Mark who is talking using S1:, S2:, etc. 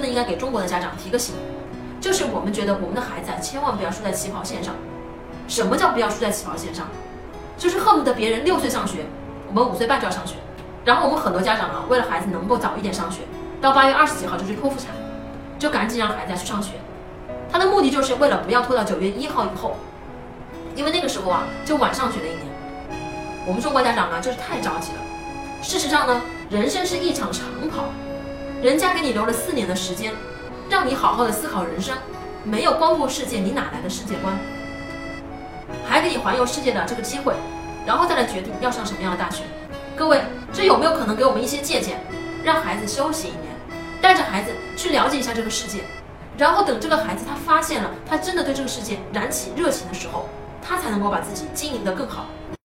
S1: 真的应该给中国的家长提个醒，就是我们觉得我们的孩子啊，千万不要输在起跑线上。什么叫不要输在起跑线上？就是恨不得别人六岁上学，我们五岁半就要上学。然后我们很多家长啊，为了孩子能够早一点上学，到八月二十几号就去剖腹产，就赶紧让孩子去上学。他的目的就是为了不要拖到九月一号以后，因为那个时候啊，就晚上学了一年。我们中国家长啊，就是太着急了。事实上呢，人生是一场长跑，人家给你留了四年的时间，让你好好的思考人生，没有光顾世界，你哪来的世界观？还给你环游世界的这个机会，然后再来决定要上什么样的大学。各位，这有没有可能给我们一些借鉴，让孩子休息一年，带着孩子去了解一下这个世界，然后等这个孩子他发现了，他真的对这个世界燃起热情的时候，他才能够把自己经营得更好。